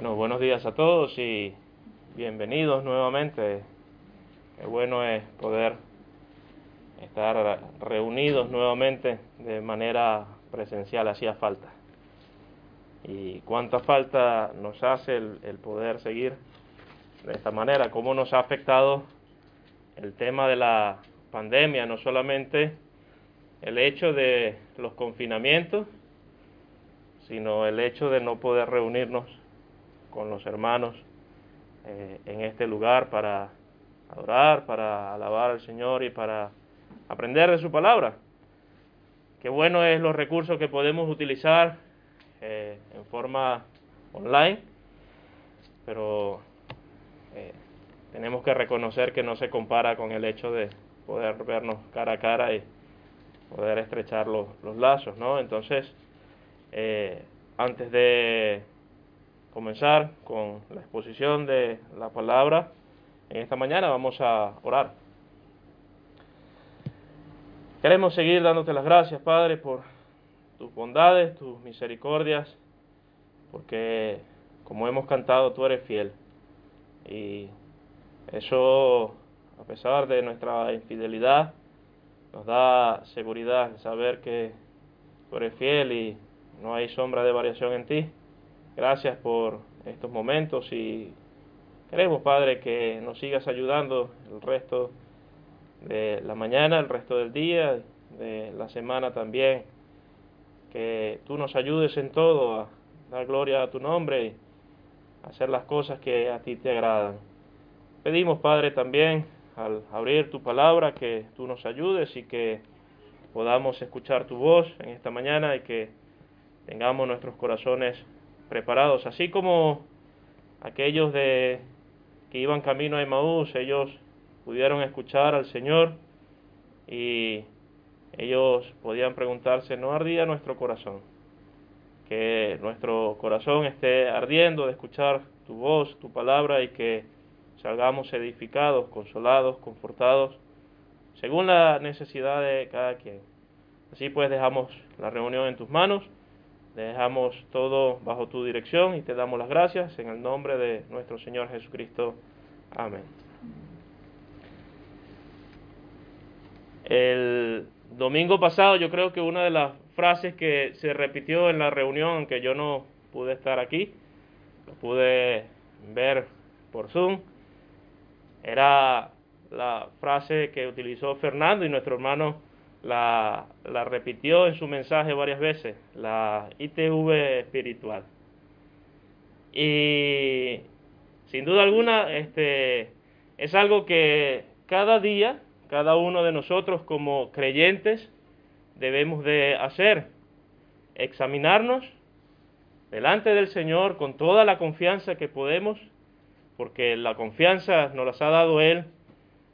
Bueno, buenos días a todos y bienvenidos nuevamente. Qué bueno es poder estar reunidos nuevamente de manera presencial, hacía falta. Y cuánta falta nos hace el, el poder seguir de esta manera, cómo nos ha afectado el tema de la pandemia, no solamente el hecho de los confinamientos, sino el hecho de no poder reunirnos con los hermanos eh, en este lugar para adorar, para alabar al Señor y para aprender de su palabra. Qué bueno es los recursos que podemos utilizar eh, en forma online, pero eh, tenemos que reconocer que no se compara con el hecho de poder vernos cara a cara y poder estrechar los, los lazos, ¿no? Entonces, eh, antes de comenzar con la exposición de la palabra en esta mañana, vamos a orar. Queremos seguir dándote las gracias, Padre, por tus bondades, tus misericordias, porque como hemos cantado, tú eres fiel. Y eso, a pesar de nuestra infidelidad, nos da seguridad de saber que tú eres fiel y no hay sombra de variación en ti. Gracias por estos momentos y queremos, Padre, que nos sigas ayudando el resto de la mañana, el resto del día, de la semana también. Que tú nos ayudes en todo a dar gloria a tu nombre y hacer las cosas que a ti te agradan. Pedimos, Padre, también al abrir tu palabra que tú nos ayudes y que podamos escuchar tu voz en esta mañana y que tengamos nuestros corazones preparados, así como aquellos de que iban camino a Emaús, ellos pudieron escuchar al Señor y ellos podían preguntarse, ¿no ardía nuestro corazón? Que nuestro corazón esté ardiendo de escuchar tu voz, tu palabra y que salgamos edificados, consolados, confortados, según la necesidad de cada quien. Así pues dejamos la reunión en tus manos, dejamos todo bajo tu dirección y te damos las gracias en el nombre de nuestro Señor Jesucristo. Amén. El domingo pasado yo creo que una de las frases que se repitió en la reunión, aunque yo no pude estar aquí, lo pude ver por Zoom, era la frase que utilizó Fernando y nuestro hermano la, repitió en su mensaje varias veces, la ITV espiritual. Y sin duda alguna, este, es algo que cada día, cada uno de nosotros como creyentes debemos de hacer, examinarnos delante del Señor con toda la confianza que podemos, porque la confianza nos las ha dado Él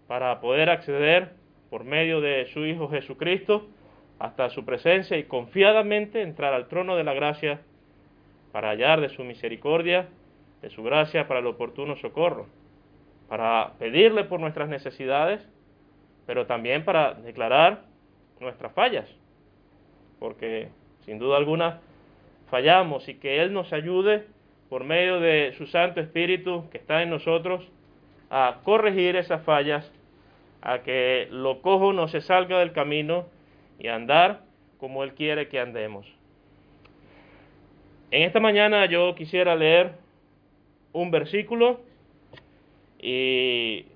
para poder acceder por medio de su Hijo Jesucristo hasta su presencia y confiadamente entrar al trono de la gracia para hallar de su misericordia, de su gracia para el oportuno socorro, para pedirle por nuestras necesidades, pero también para declarar nuestras fallas, porque sin duda alguna fallamos y que Él nos ayude por medio de su Santo Espíritu que está en nosotros a corregir esas fallas, a que lo cojo no se salga del camino y andar como Él quiere que andemos. En esta mañana yo quisiera leer un versículo y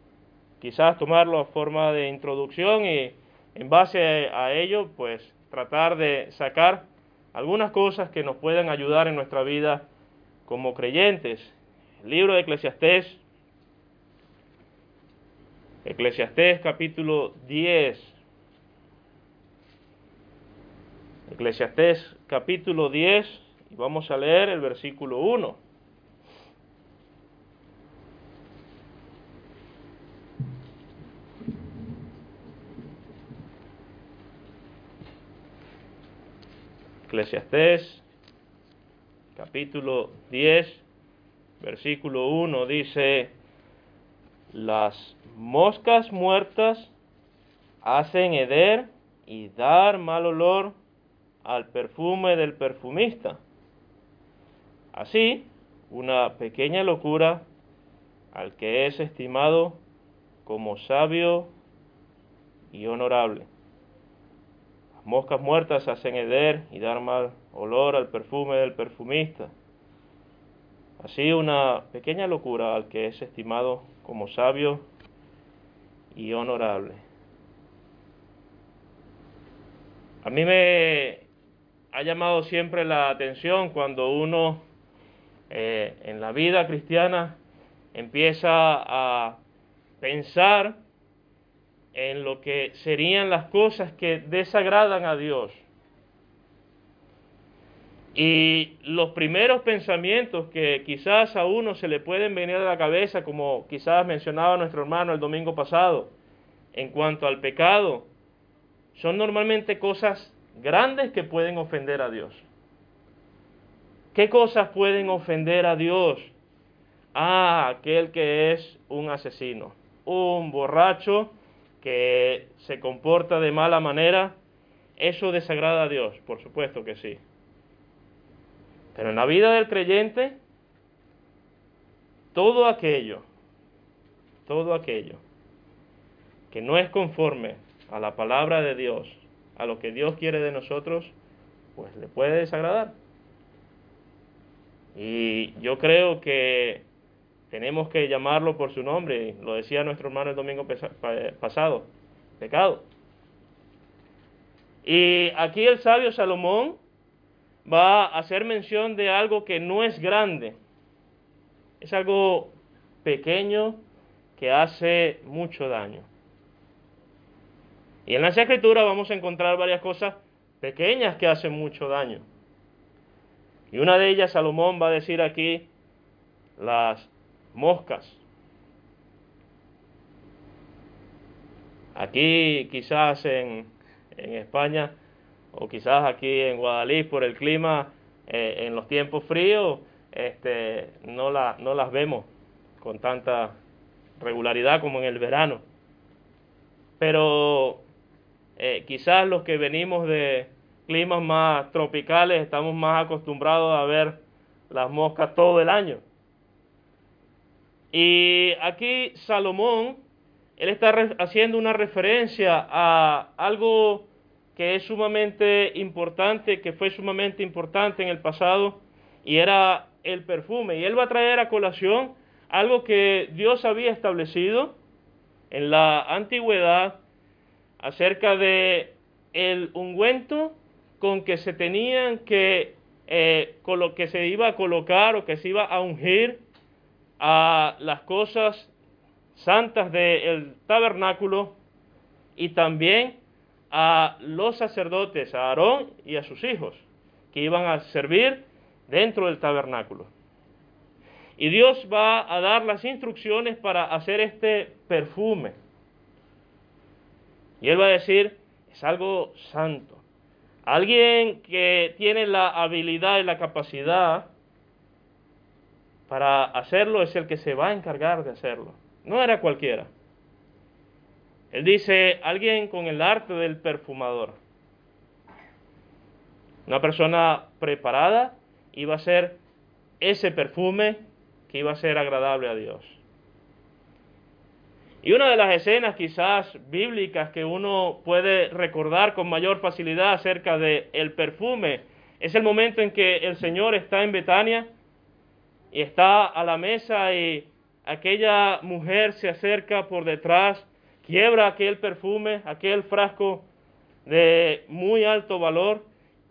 quizás tomarlo a forma de introducción y en base a ello pues tratar de sacar algunas cosas que nos puedan ayudar en nuestra vida como creyentes. El libro de Eclesiastés, Eclesiastés capítulo 10. Eclesiastés capítulo 10 y vamos a leer el versículo 1. Eclesiastés capítulo 10 versículo 1 dice, las moscas muertas hacen heder y dar mal olor al perfume del perfumista. Así, una pequeña locura al que es estimado como sabio y honorable. Moscas muertas hacen heder y dar mal olor al perfume del perfumista. Así una pequeña locura al que es estimado como sabio y honorable. A mí me ha llamado siempre la atención cuando uno eh, en la vida cristiana empieza a pensar en lo que serían las cosas que desagradan a Dios. Y los primeros pensamientos que quizás a uno se le pueden venir a la cabeza, como quizás mencionaba nuestro hermano el domingo pasado, en cuanto al pecado, son normalmente cosas grandes que pueden ofender a Dios. ¿Qué cosas pueden ofender a Dios? Ah, aquel que es un asesino, un borracho que se comporta de mala manera, ¿eso desagrada a Dios? Por supuesto que sí. Pero en la vida del creyente, todo aquello, todo aquello que no es conforme a la palabra de Dios, a lo que Dios quiere de nosotros, pues le puede desagradar. Y yo creo que tenemos que llamarlo por su nombre, lo decía nuestro hermano el domingo pasado, pecado. Y aquí el sabio Salomón va a hacer mención de algo que no es grande, es algo pequeño que hace mucho daño. Y en la escritura vamos a encontrar varias cosas pequeñas que hacen mucho daño. Y una de ellas Salomón va a decir aquí las moscas. Aquí quizás en, en España o quizás aquí en Guadalís por el clima eh, en los tiempos fríos este, no, no las vemos con tanta regularidad como en el verano. Pero eh, quizás los que venimos de climas más tropicales estamos más acostumbrados a ver las moscas todo el año. Y aquí Salomón, él está haciendo una referencia a algo que es sumamente importante, que fue sumamente importante en el pasado, y era el perfume. Y él va a traer a colación algo que Dios había establecido en la antigüedad acerca de el ungüento con que se tenían que, eh, con lo que se iba a colocar o que se iba a ungir a las cosas santas del tabernáculo y también a los sacerdotes, a Aarón y a sus hijos, que iban a servir dentro del tabernáculo. Y Dios va a dar las instrucciones para hacer este perfume. Y Él va a decir, es algo santo. Alguien que tiene la habilidad y la capacidad para hacerlo es el que se va a encargar de hacerlo. No era cualquiera. Él dice, alguien con el arte del perfumador. Una persona preparada iba a ser ese perfume que iba a ser agradable a Dios. Y una de las escenas quizás bíblicas que uno puede recordar con mayor facilidad acerca del el perfume es el momento en que el Señor está en Betania y está a la mesa y aquella mujer se acerca por detrás quiebra aquel perfume, aquel frasco de muy alto valor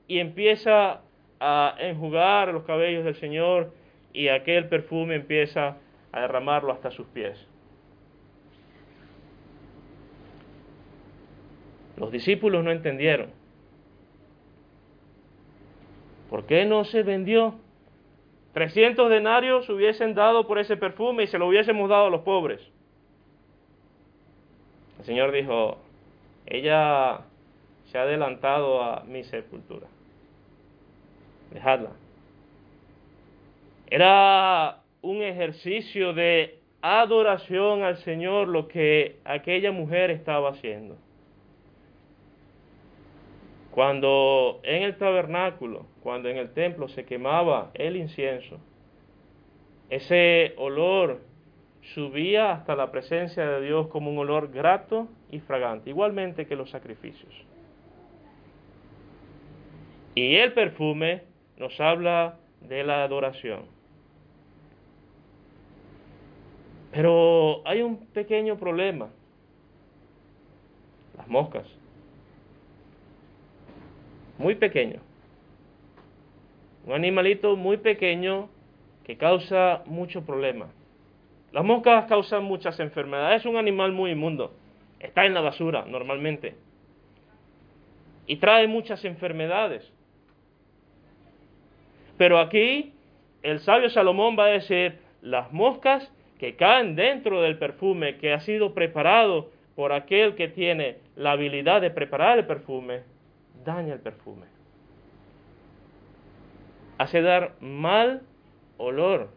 y empieza a enjugar los cabellos del Señor y aquel perfume empieza a derramarlo hasta sus pies. Los discípulos no entendieron. ¿Por qué no se vendió? 300 denarios hubiesen dado por ese perfume y se lo hubiésemos dado a los pobres. El Señor dijo, ella se ha adelantado a mi sepultura. Dejadla. Era un ejercicio de adoración al Señor lo que aquella mujer estaba haciendo. Cuando en el tabernáculo, cuando en el templo se quemaba el incienso, ese olor subía hasta la presencia de Dios como un olor grato y fragante, igualmente que los sacrificios. Y el perfume nos habla de la adoración. Pero hay un pequeño problema. Las moscas. Muy pequeño. Un animalito muy pequeño que causa mucho problema. Las moscas causan muchas enfermedades. Es un animal muy inmundo. Está en la basura normalmente. Y trae muchas enfermedades. Pero aquí el sabio Salomón va a decir, las moscas que caen dentro del perfume que ha sido preparado por aquel que tiene la habilidad de preparar el perfume, daña el perfume. Hace dar mal olor.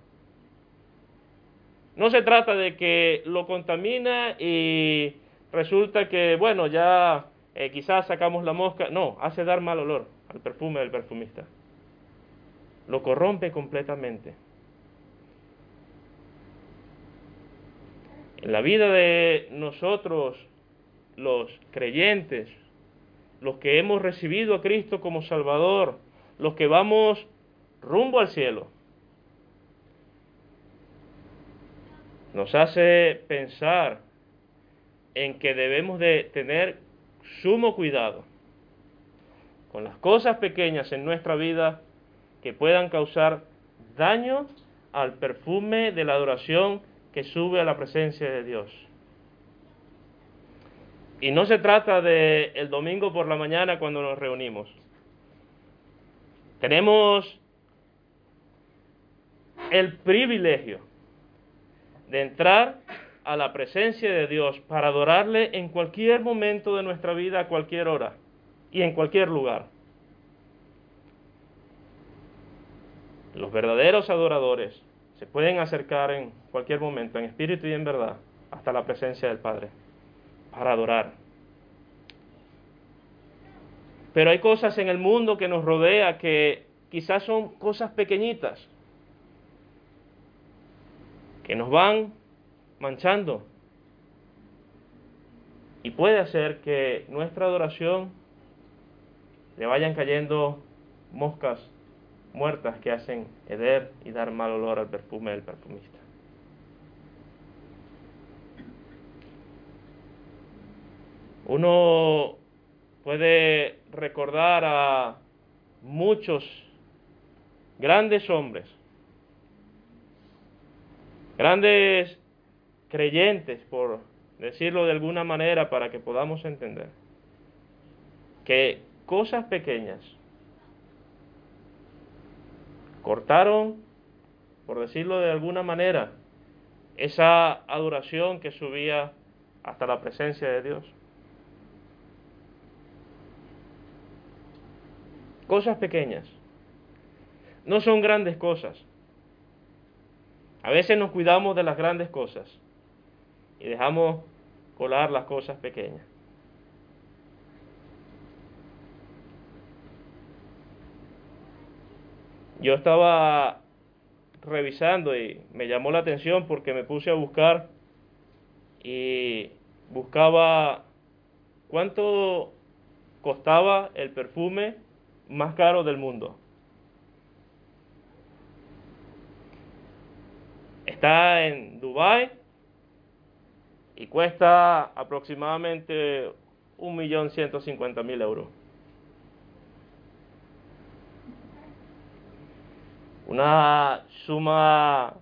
No se trata de que lo contamina y resulta que, bueno, ya eh, quizás sacamos la mosca. No, hace dar mal olor al perfume del perfumista lo corrompe completamente. En la vida de nosotros, los creyentes, los que hemos recibido a Cristo como Salvador, los que vamos rumbo al cielo, nos hace pensar en que debemos de tener sumo cuidado con las cosas pequeñas en nuestra vida que puedan causar daño al perfume de la adoración que sube a la presencia de Dios. Y no se trata de el domingo por la mañana cuando nos reunimos. Tenemos el privilegio de entrar a la presencia de Dios para adorarle en cualquier momento de nuestra vida, a cualquier hora y en cualquier lugar. Los verdaderos adoradores se pueden acercar en cualquier momento, en espíritu y en verdad, hasta la presencia del Padre, para adorar. Pero hay cosas en el mundo que nos rodea que quizás son cosas pequeñitas, que nos van manchando. Y puede hacer que nuestra adoración le vayan cayendo moscas muertas que hacen heder y dar mal olor al perfume del perfumista. Uno puede recordar a muchos grandes hombres, grandes creyentes, por decirlo de alguna manera para que podamos entender, que cosas pequeñas cortaron, por decirlo de alguna manera, esa adoración que subía hasta la presencia de Dios. Cosas pequeñas. No son grandes cosas. A veces nos cuidamos de las grandes cosas y dejamos colar las cosas pequeñas. yo estaba revisando y me llamó la atención porque me puse a buscar y buscaba cuánto costaba el perfume más caro del mundo. Está en Dubai y cuesta aproximadamente un millón ciento cincuenta mil euros. una suma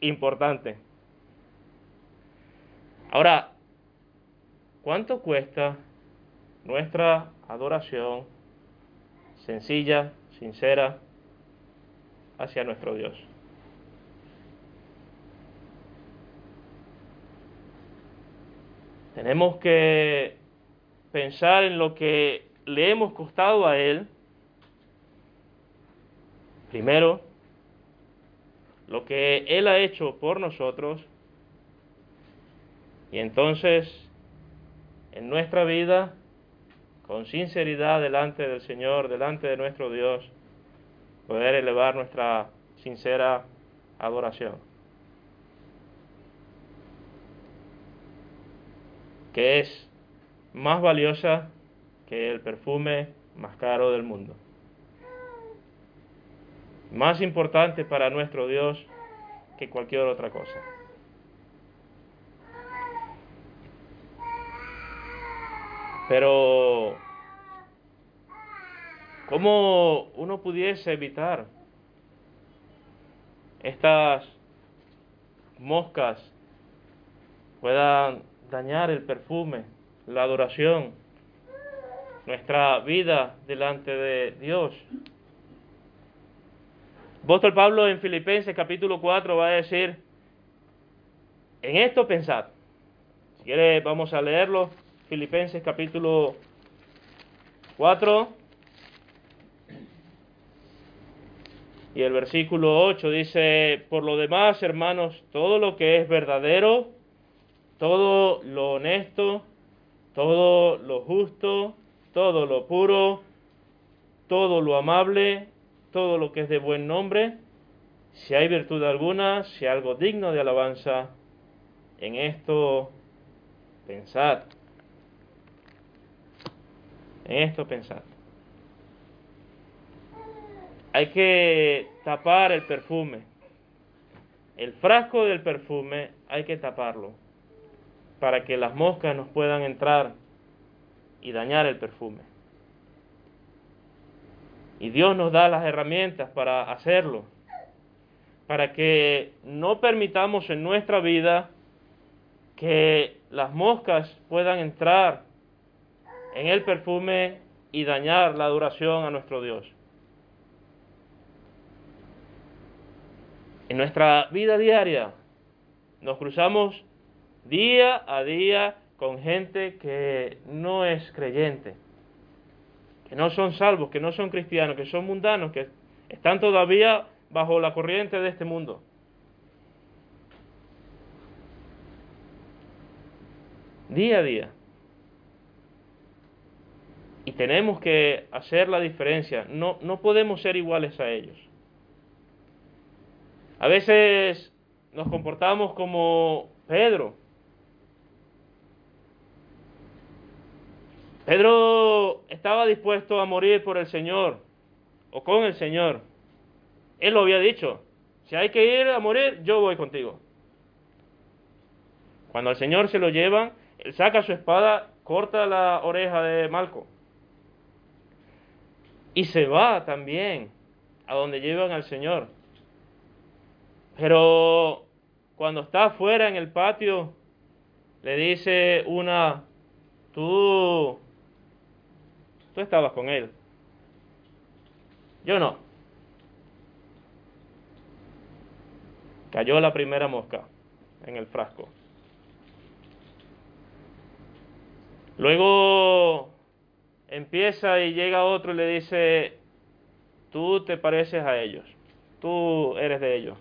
importante. Ahora, ¿cuánto cuesta nuestra adoración sencilla, sincera hacia nuestro Dios. Tenemos que pensar en lo que le hemos costado a Él. Primero, lo que Él ha hecho por nosotros. Y entonces, en nuestra vida, con sinceridad delante del Señor, delante de nuestro Dios, poder elevar nuestra sincera adoración. Que es más valiosa que el perfume más caro del mundo. Más importante para nuestro Dios que cualquier otra cosa. Pero, ¿cómo uno pudiese evitar estas moscas puedan dañar el perfume, la adoración, nuestra vida delante de Dios? Apóstol Pablo en Filipenses capítulo 4 va a decir, en esto pensad. Si quiere, vamos a leerlo. Filipenses capítulo 4 y el versículo 8 dice, por lo demás, hermanos, todo lo que es verdadero, todo lo honesto, todo lo justo, todo lo puro, todo lo amable, todo lo que es de buen nombre, si hay virtud alguna, si algo digno de alabanza, en esto pensad. En esto pensad. Hay que tapar el perfume. El frasco del perfume hay que taparlo para que las moscas nos puedan entrar y dañar el perfume. Y Dios nos da las herramientas para hacerlo, para que no permitamos en nuestra vida que las moscas puedan entrar en el perfume y dañar la adoración a nuestro Dios. En nuestra vida diaria nos cruzamos día a día con gente que no es creyente, que no son salvos, que no son cristianos, que son mundanos, que están todavía bajo la corriente de este mundo. Día a día. Y tenemos que hacer la diferencia. No, no podemos ser iguales a ellos. A veces nos comportamos como Pedro. Pedro estaba dispuesto a morir por el Señor o con el Señor. Él lo había dicho. Si hay que ir a morir, yo voy contigo. Cuando al Señor se lo llevan, él saca su espada, corta la oreja de Malco y se va también a donde llevan al Señor. Pero cuando está afuera en el patio, le dice una, tú, tú estabas con él. Yo no. Cayó la primera mosca en el frasco. Luego empieza y llega otro y le dice, tú te pareces a ellos, tú eres de ellos.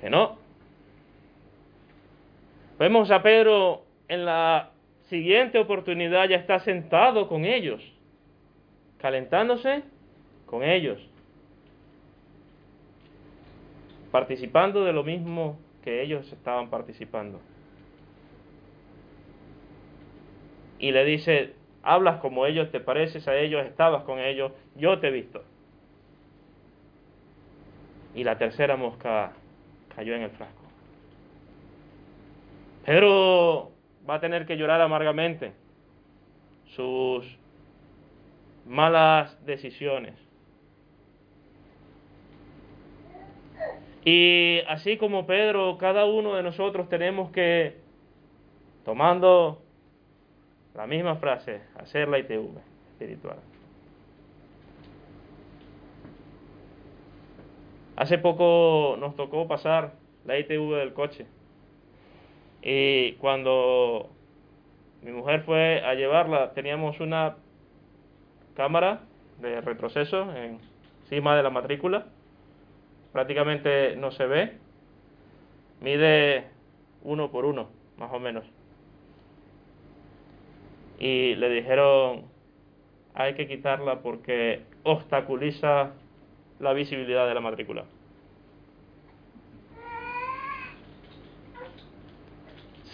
Que no. Vemos a Pedro en la siguiente oportunidad ya está sentado con ellos, calentándose con ellos, participando de lo mismo que ellos estaban participando. y le dice, hablas como ellos, te pareces a ellos, estabas con ellos, yo te he visto. Y la tercera mosca cayó en el frasco. Pedro va a tener que llorar amargamente sus malas decisiones. Y así como Pedro, cada uno de nosotros tenemos que, tomando la misma frase, hacer la ITV espiritual. Hace poco nos tocó pasar la ITV del coche. Y cuando mi mujer fue a llevarla, teníamos una cámara de retroceso encima de la matrícula. Prácticamente no se ve. Mide uno por uno, más o menos. Y le dijeron, hay que quitarla porque obstaculiza la visibilidad de la matrícula.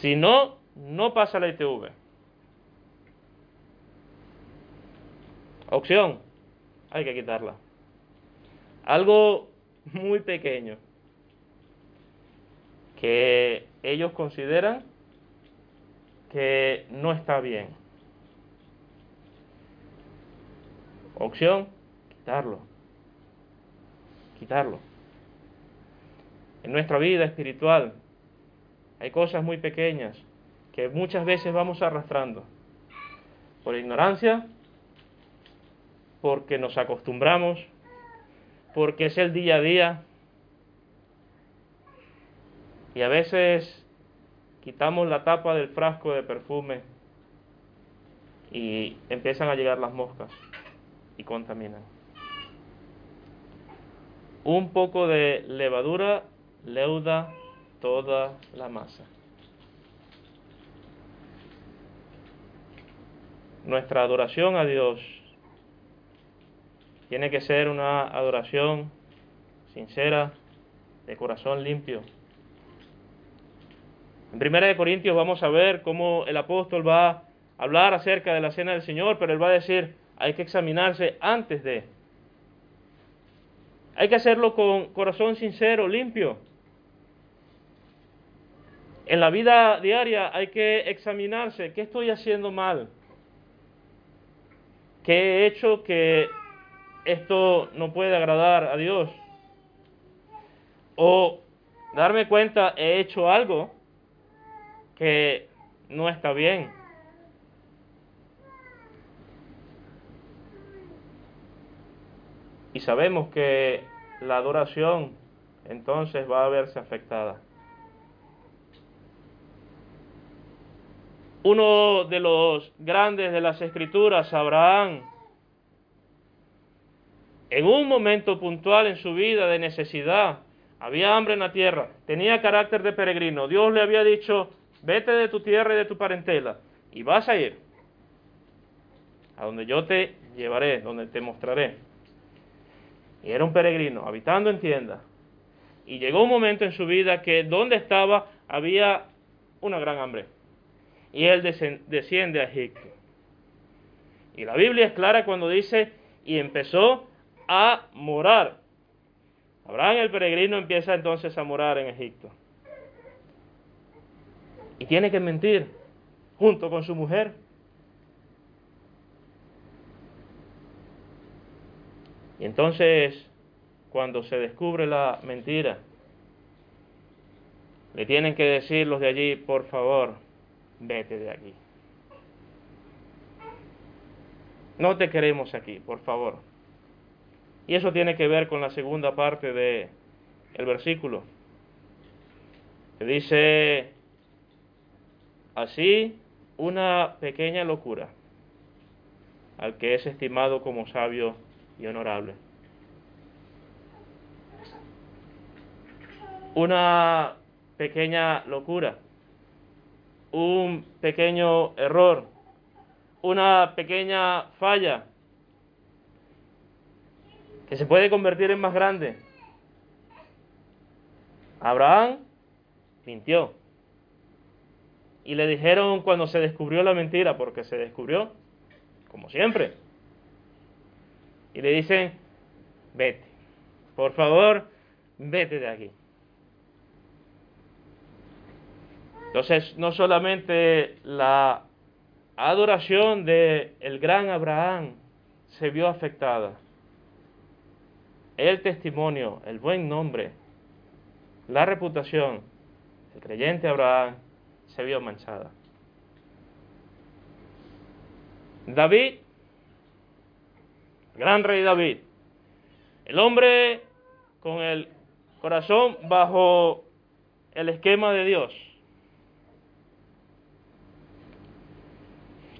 Si no, no pasa la ITV. Opción, hay que quitarla. Algo muy pequeño que ellos consideran que no está bien. Opción, quitarlo. Quitarlo. En nuestra vida espiritual hay cosas muy pequeñas que muchas veces vamos arrastrando por ignorancia, porque nos acostumbramos, porque es el día a día. Y a veces quitamos la tapa del frasco de perfume y empiezan a llegar las moscas y contaminan. Un poco de levadura leuda toda la masa. Nuestra adoración a Dios tiene que ser una adoración sincera, de corazón limpio. En Primera de Corintios vamos a ver cómo el apóstol va a hablar acerca de la cena del Señor, pero él va a decir, hay que examinarse antes de. Hay que hacerlo con corazón sincero, limpio. En la vida diaria hay que examinarse, ¿qué estoy haciendo mal? ¿Qué he hecho que esto no puede agradar a Dios. O darme cuenta, he hecho algo que no está bien. Y sabemos que la adoración entonces va a verse afectada. Uno de los grandes de las escrituras, Abraham, en un momento puntual en su vida de necesidad, había hambre en la tierra, tenía carácter de peregrino, Dios le había dicho, vete de tu tierra y de tu parentela, y vas a ir a donde yo te llevaré, donde te mostraré. Y era un peregrino, habitando en tienda. Y llegó un momento en su vida que donde estaba había una gran hambre. Y él desciende a Egipto. Y la Biblia es clara cuando dice, y empezó a morar. Abraham el peregrino empieza entonces a morar en Egipto. Y tiene que mentir junto con su mujer. Y entonces, cuando se descubre la mentira, le tienen que decir los de allí, por favor, vete de aquí. No te queremos aquí, por favor. Y eso tiene que ver con la segunda parte del el versículo. Que dice así una pequeña locura al que es estimado como sabio y honorable. Una pequeña locura, un pequeño error, una pequeña falla que se puede convertir en más grande. Abraham mintió. Y le dijeron cuando se descubrió la mentira, porque se descubrió, como siempre. Y le dicen, vete, por favor, vete de aquí. Entonces, no solamente la adoración de el gran Abraham se vio afectada, el testimonio, el buen nombre, la reputación el creyente Abraham se vio manchada. David, gran rey David, el hombre con el corazón bajo el esquema de Dios.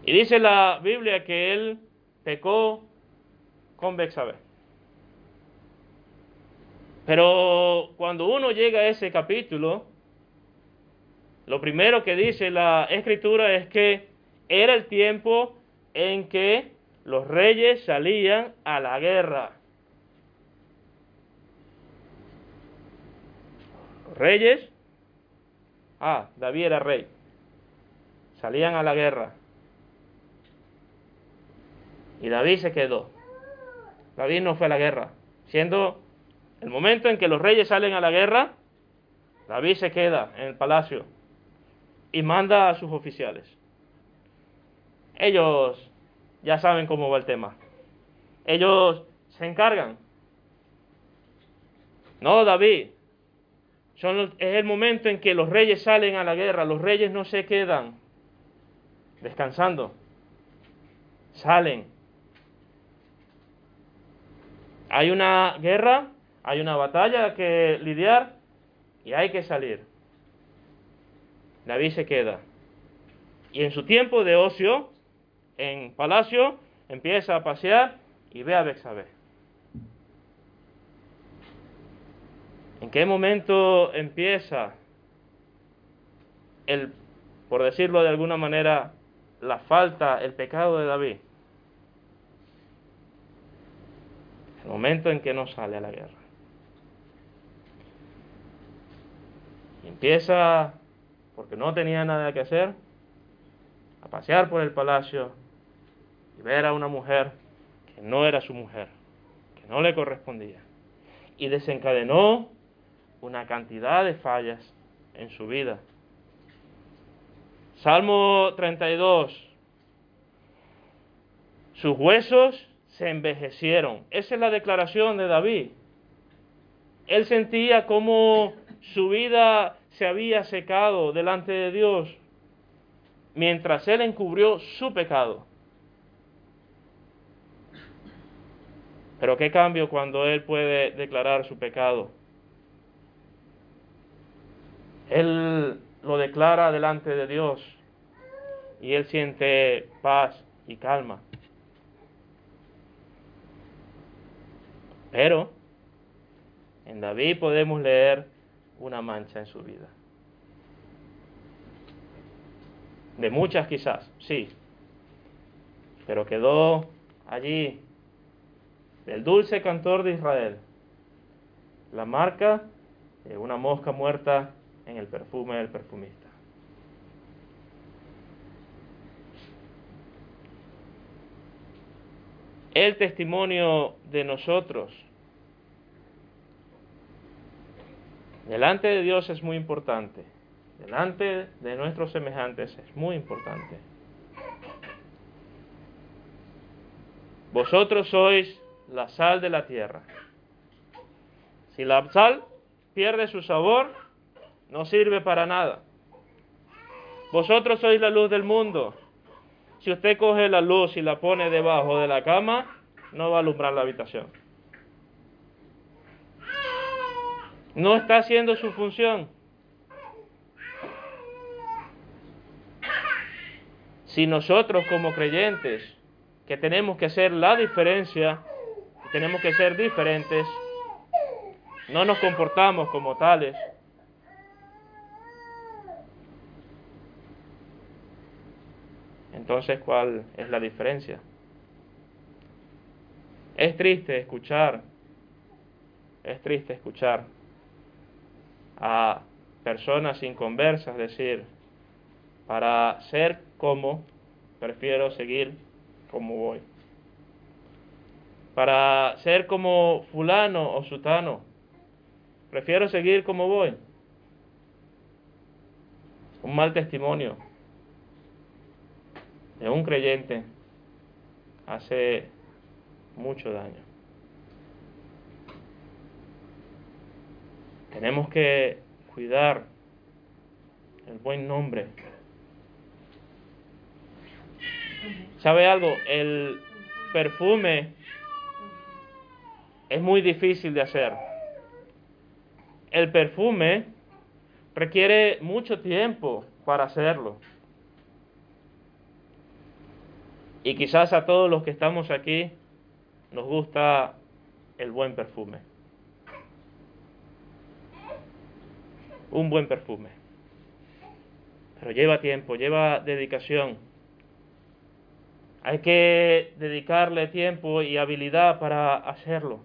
Y dice la Biblia que él pecó con Bexabé. Pero cuando uno llega a ese capítulo, lo primero que dice la escritura es que era el tiempo en que los reyes salían a la guerra. Los reyes, ah, David era rey, salían a la guerra. Y David se quedó. David no fue a la guerra. Siendo el momento en que los reyes salen a la guerra, David se queda en el palacio y manda a sus oficiales. Ellos ya saben cómo va el tema. Ellos se encargan. No, David. Es el momento en que los reyes salen a la guerra. Los reyes no se quedan descansando. Salen. Hay una guerra, hay una batalla que lidiar y hay que salir. David se queda. Y en su tiempo de ocio, en palacio, empieza a pasear y ve a Bexabé. ¿En qué momento empieza el, por decirlo de alguna manera, la falta, el pecado de David? El momento en que no sale a la guerra. Empieza, porque no tenía nada que hacer, a pasear por el palacio y ver a una mujer que no era su mujer, que no le correspondía. Y desencadenó una cantidad de fallas en su vida. Salmo 32. Sus huesos se envejecieron. Esa es la declaración de David. Él sentía como su vida se había secado delante de Dios mientras él encubrió su pecado. Pero qué cambio cuando él puede declarar su pecado. Él lo declara delante de Dios y él siente paz y calma. Pero en David podemos leer una mancha en su vida. De muchas quizás, sí. Pero quedó allí del dulce cantor de Israel la marca de una mosca muerta en el perfume del perfumista. El testimonio de nosotros delante de Dios es muy importante. Delante de nuestros semejantes es muy importante. Vosotros sois la sal de la tierra. Si la sal pierde su sabor, no sirve para nada. Vosotros sois la luz del mundo. Si usted coge la luz y la pone debajo de la cama, no va a alumbrar la habitación. No está haciendo su función. Si nosotros como creyentes, que tenemos que hacer la diferencia, tenemos que ser diferentes, no nos comportamos como tales, entonces ¿cuál es la diferencia? Es triste escuchar, es triste escuchar a personas inconversas decir, para ser como, prefiero seguir como voy. Para ser como fulano o sutano, prefiero seguir como voy. Un mal testimonio de un creyente hace mucho daño. Tenemos que cuidar el buen nombre. ¿Sabe algo? El perfume es muy difícil de hacer. el perfume requiere mucho tiempo para hacerlo. Y quizás a todos los que estamos aquí nos gusta el buen perfume. Un buen perfume. Pero lleva tiempo, lleva dedicación. Hay que dedicarle tiempo y habilidad para hacerlo.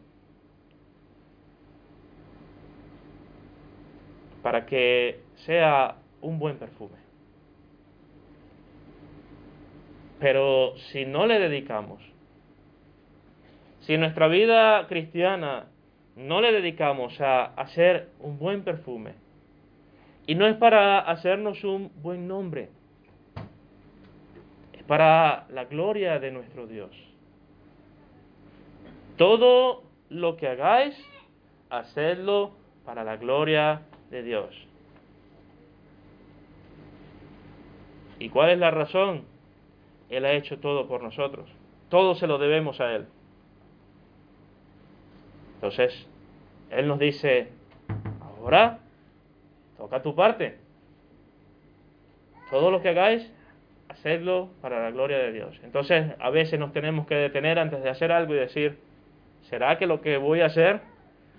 Para que sea un buen perfume. Pero si no le dedicamos, si nuestra vida cristiana no le dedicamos a hacer un buen perfume, y no es para hacernos un buen nombre, es para la gloria de nuestro Dios. Todo lo que hagáis, hacedlo para la gloria de Dios. ¿Y cuál es la razón? Él ha hecho todo por nosotros. Todo se lo debemos a Él. Entonces, Él nos dice, ahora toca tu parte. Todo lo que hagáis, hacedlo para la gloria de Dios. Entonces, a veces nos tenemos que detener antes de hacer algo y decir, ¿será que lo que voy a hacer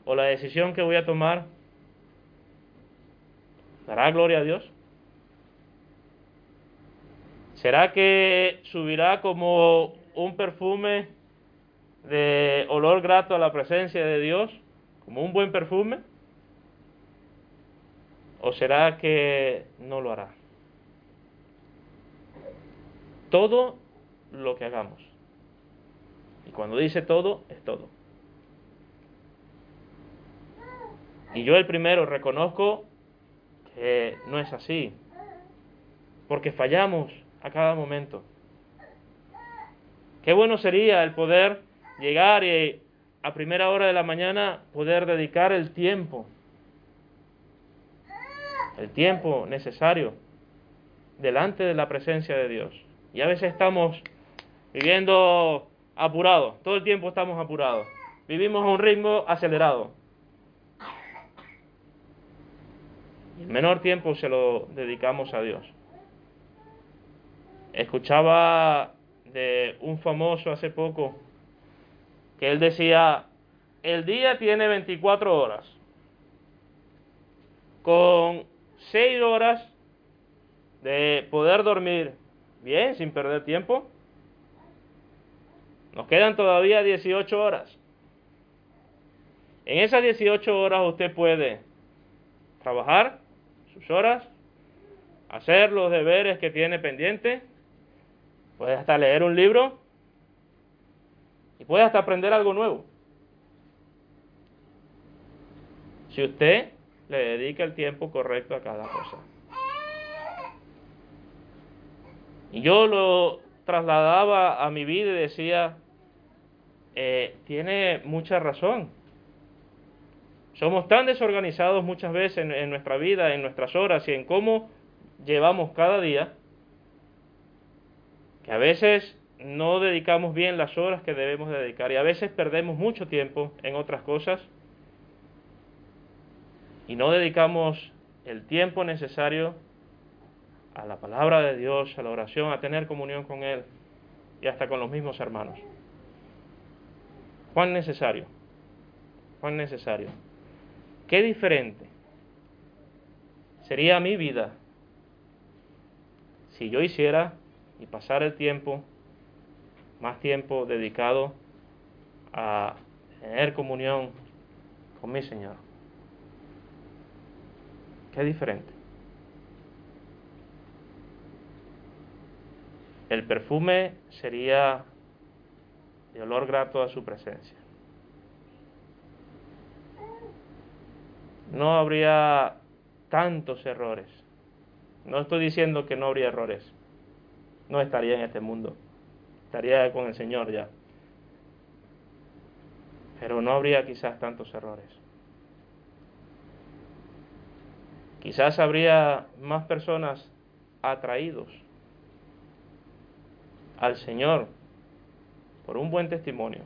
o la decisión que voy a tomar dará gloria a Dios? ¿Será que subirá como un perfume de olor grato a la presencia de Dios? ¿Como un buen perfume? ¿O será que no lo hará? Todo lo que hagamos. Y cuando dice todo, es todo. Y yo el primero reconozco que no es así, porque fallamos a cada momento. Qué bueno sería el poder llegar y a primera hora de la mañana poder dedicar el tiempo, el tiempo necesario delante de la presencia de Dios. Y a veces estamos viviendo apurados, todo el tiempo estamos apurados, vivimos a un ritmo acelerado. Y el menor tiempo se lo dedicamos a Dios. Escuchaba de un famoso hace poco que él decía, el día tiene 24 horas, con 6 horas de poder dormir bien, sin perder tiempo. Nos quedan todavía 18 horas. En esas 18 horas usted puede trabajar sus horas, hacer los deberes que tiene pendiente, Puede hasta leer un libro y puede hasta aprender algo nuevo. Si usted le dedica el tiempo correcto a cada cosa. Y yo lo trasladaba a mi vida y decía, eh, tiene mucha razón. Somos tan desorganizados muchas veces en nuestra vida, en nuestras horas y en cómo llevamos cada día, que a veces no dedicamos bien las horas que debemos dedicar y a veces perdemos mucho tiempo en otras cosas y no dedicamos el tiempo necesario a la palabra de Dios, a la oración, a tener comunión con Él y hasta con los mismos hermanos. ¿Cuán necesario? ¿Cuán necesario? ¿Qué diferente sería mi vida si yo hiciera y pasar el tiempo, más tiempo dedicado a tener comunión con mi Señor. Qué diferente. El perfume sería de olor grato a su presencia. No habría tantos errores. No estoy diciendo que no habría errores, no estaría en este mundo. Estaría con el Señor ya. Pero no habría quizás tantos errores. Quizás habría más personas atraídos al Señor por un buen testimonio.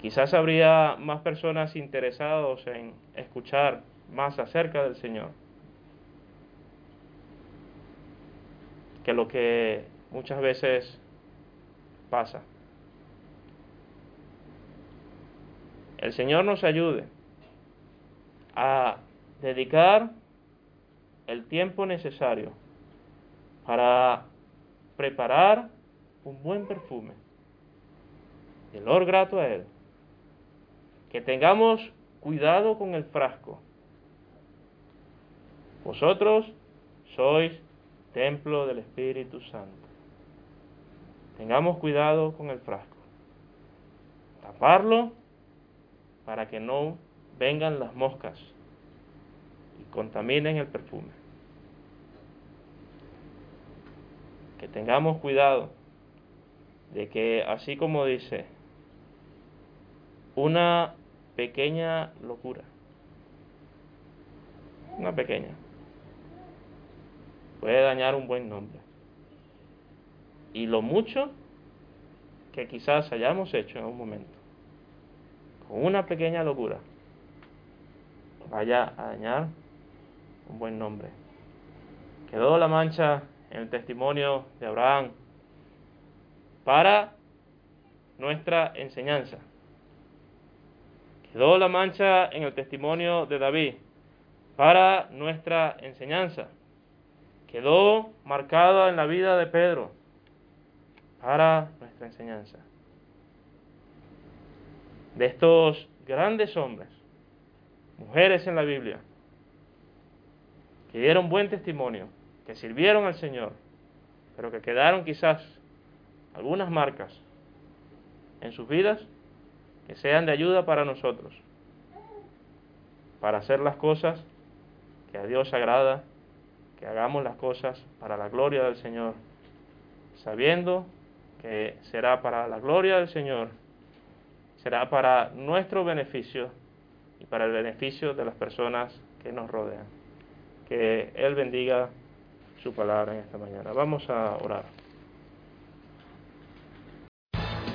quizás habría más personas interesadas en escuchar más acerca del Señor que lo que muchas veces pasa. El Señor nos ayude a dedicar el tiempo necesario para preparar un buen perfume, el olor grato a Él. Que tengamos cuidado con el frasco. Vosotros sois templo del Espíritu Santo. Tengamos cuidado con el frasco. Taparlo para que no vengan las moscas y contaminen el perfume. Que tengamos cuidado de que, así como dice, una pequeña locura, una pequeña, puede dañar un buen nombre. Y lo mucho que quizás hayamos hecho en un momento, con una pequeña locura, vaya a dañar un buen nombre. Quedó la mancha en el testimonio de Abraham para nuestra enseñanza. Quedó la mancha en el testimonio de David para nuestra enseñanza. Quedó marcada en la vida de Pedro para nuestra enseñanza. De estos grandes hombres, mujeres en la Biblia, que dieron buen testimonio, que sirvieron al Señor, pero que quedaron quizás algunas marcas en sus vidas que sean de ayuda para nosotros, para hacer las cosas que a Dios agrada, que hagamos las cosas para la gloria del Señor, sabiendo que será para la gloria del Señor, será para nuestro beneficio y para el beneficio de las personas que nos rodean. Que Él bendiga su palabra en esta mañana. Vamos a orar.